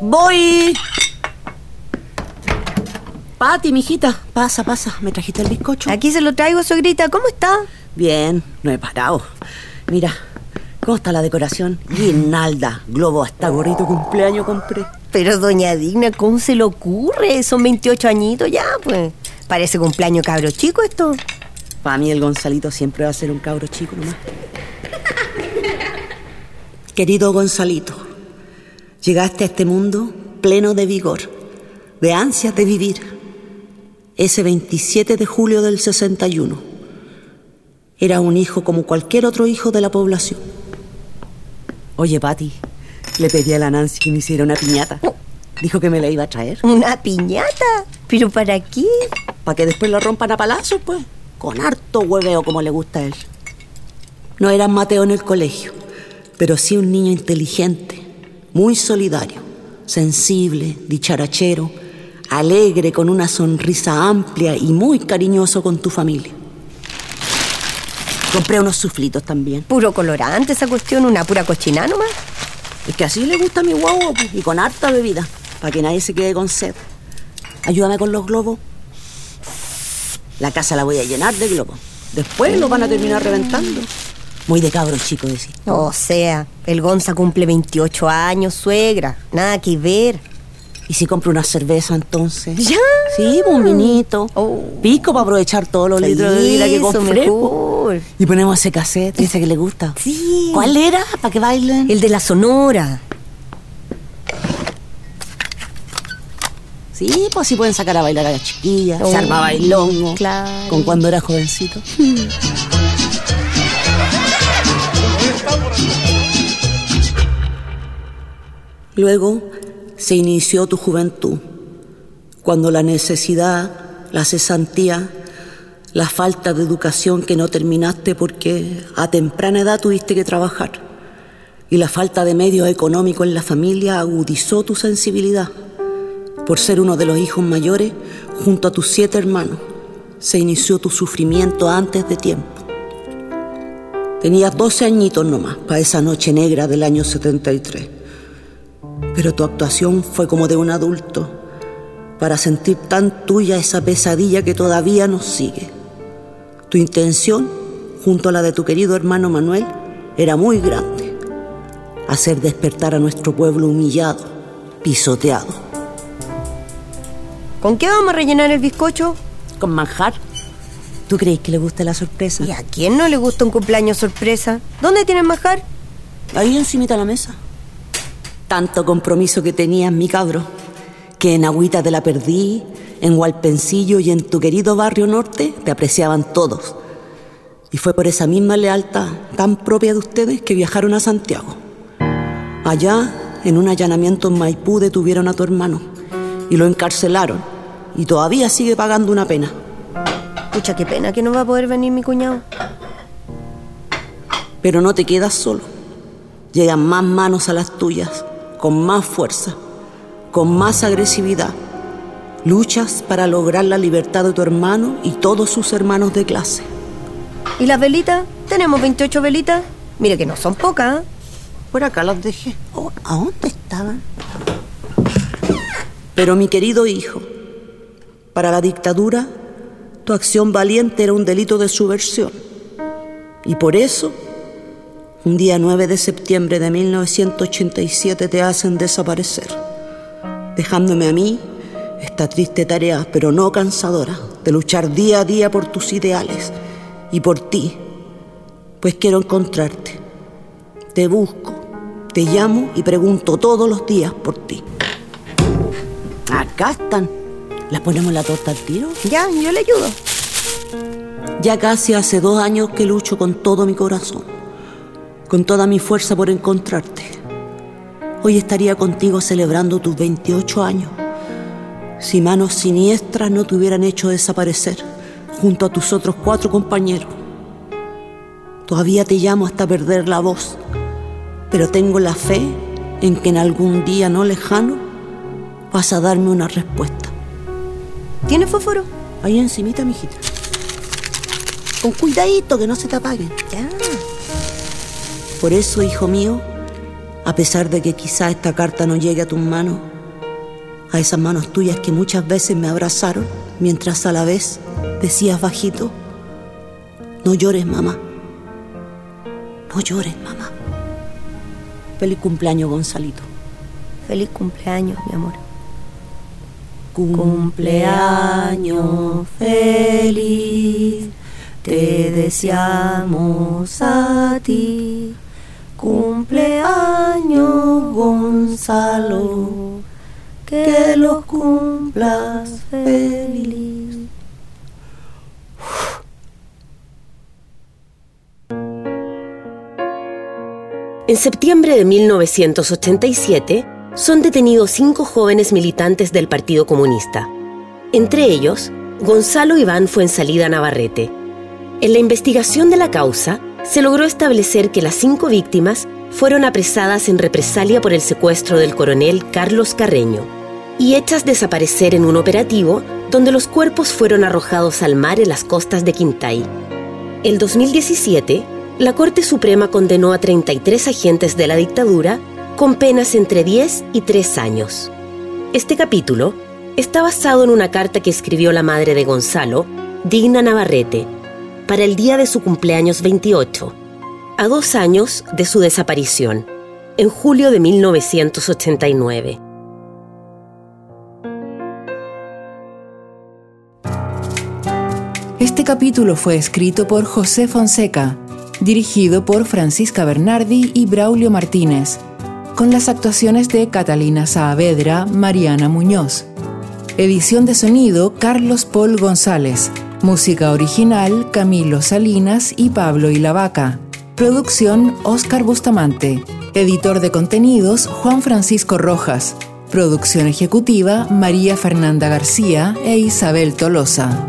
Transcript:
Voy. Pati, mijita, pasa, pasa. ¿Me trajiste el bizcocho? Aquí se lo traigo, suegrita. ¿Cómo está? Bien, no he parado. Mira, ¿cómo está la decoración? Guirnalda, globo hasta gorrito cumpleaños compré. Pero, doña Digna, ¿cómo se le ocurre? Son 28 añitos ya, pues. Parece cumpleaños cabro chico esto. Para mí el Gonzalito siempre va a ser un cabro chico nomás. Querido Gonzalito, llegaste a este mundo pleno de vigor, de ansias de vivir. Ese 27 de julio del 61. Era un hijo como cualquier otro hijo de la población. Oye, Pati, le pedí a la Nancy que me hiciera una piñata. Dijo que me la iba a traer. ¿Una piñata? ¿Pero para qué? Para que después la rompan a palazos, pues. Con harto hueveo como le gusta a él. No era Mateo en el colegio, pero sí un niño inteligente, muy solidario, sensible, dicharachero, alegre, con una sonrisa amplia y muy cariñoso con tu familia. Compré unos suflitos también. Puro colorante esa cuestión, una pura cochina nomás. Es que así le gusta a mi guau pues, y con harta bebida, para que nadie se quede con sed. Ayúdame con los globos. La casa la voy a llenar de globos. Después los van a terminar reventando. Muy de cabro chico, decir. O sea, el Gonza cumple 28 años, suegra. Nada que ver. ¿Y si compro una cerveza entonces? ¿Ya? Sí, un vinito. Oh. Pico para aprovechar todos los litros de vida que compré. mejor. Y ponemos ese cassette, ese que le gusta. Sí. ¿Cuál era? ¿Para que bailen? El de la Sonora. Sí, pues sí pueden sacar a bailar a las chiquillas. Oh, Se arma bailongo. claro. Con cuando era jovencito. Luego se inició tu juventud, cuando la necesidad, la cesantía, la falta de educación que no terminaste porque a temprana edad tuviste que trabajar y la falta de medios económicos en la familia agudizó tu sensibilidad. Por ser uno de los hijos mayores, junto a tus siete hermanos, se inició tu sufrimiento antes de tiempo. Tenías 12 añitos nomás para esa noche negra del año 73. Pero tu actuación fue como de un adulto, para sentir tan tuya esa pesadilla que todavía nos sigue. Tu intención, junto a la de tu querido hermano Manuel, era muy grande. Hacer despertar a nuestro pueblo humillado, pisoteado. ¿Con qué vamos a rellenar el bizcocho? Con manjar. ¿Tú crees que le gusta la sorpresa? ¿Y a quién no le gusta un cumpleaños sorpresa? ¿Dónde tienen majar? Ahí encima de la mesa. Tanto compromiso que tenías, mi cabro, que en Agüita te la perdí, en Hualpencillo y en tu querido barrio norte te apreciaban todos. Y fue por esa misma lealtad tan propia de ustedes que viajaron a Santiago. Allá, en un allanamiento en Maipú, detuvieron a tu hermano y lo encarcelaron. Y todavía sigue pagando una pena. Pucha, qué pena que no va a poder venir mi cuñado. Pero no te quedas solo. Llegan más manos a las tuyas, con más fuerza, con más agresividad. Luchas para lograr la libertad de tu hermano y todos sus hermanos de clase. ¿Y las velitas? Tenemos 28 velitas. Mire que no son pocas. ¿eh? Por acá las dejé. Oh, ¿A dónde estaban? Pero mi querido hijo, para la dictadura, tu acción valiente era un delito de subversión. Y por eso, un día 9 de septiembre de 1987 te hacen desaparecer, dejándome a mí esta triste tarea, pero no cansadora, de luchar día a día por tus ideales y por ti, pues quiero encontrarte. Te busco, te llamo y pregunto todos los días por ti. Acá están. ¿Las ponemos la torta al tiro? Ya, yo le ayudo. Ya casi hace dos años que lucho con todo mi corazón, con toda mi fuerza por encontrarte. hoy estaría contigo celebrando tus 28 años. Si manos siniestras no te hubieran hecho desaparecer junto a tus otros cuatro compañeros. Todavía te llamo hasta perder la voz, pero tengo la fe en que en algún día no lejano vas a darme una respuesta. ¿Tiene fósforo? Ahí encimita, mijita. Con cuidadito que no se te apaguen. Ya. Por eso, hijo mío, a pesar de que quizá esta carta no llegue a tus manos, a esas manos tuyas que muchas veces me abrazaron, mientras a la vez decías bajito, no llores, mamá. No llores, mamá. Feliz cumpleaños, Gonzalito. Feliz cumpleaños, mi amor. Cumpleaños feliz, te deseamos a ti. Cumpleaños Gonzalo, que lo cumplas feliz. En septiembre de 1987 son detenidos cinco jóvenes militantes del Partido Comunista. Entre ellos, Gonzalo Iván Fuensalida Navarrete. En la investigación de la causa, se logró establecer que las cinco víctimas fueron apresadas en represalia por el secuestro del coronel Carlos Carreño y hechas desaparecer en un operativo donde los cuerpos fueron arrojados al mar en las costas de Quintay. El 2017, la Corte Suprema condenó a 33 agentes de la dictadura con penas entre 10 y 3 años. Este capítulo está basado en una carta que escribió la madre de Gonzalo, Digna Navarrete, para el día de su cumpleaños 28, a dos años de su desaparición, en julio de 1989. Este capítulo fue escrito por José Fonseca, dirigido por Francisca Bernardi y Braulio Martínez, con las actuaciones de Catalina Saavedra, Mariana Muñoz. Edición de sonido Carlos Paul González. Música original Camilo Salinas y Pablo Ilavaca. Producción Oscar Bustamante. Editor de contenidos Juan Francisco Rojas. Producción ejecutiva María Fernanda García e Isabel Tolosa.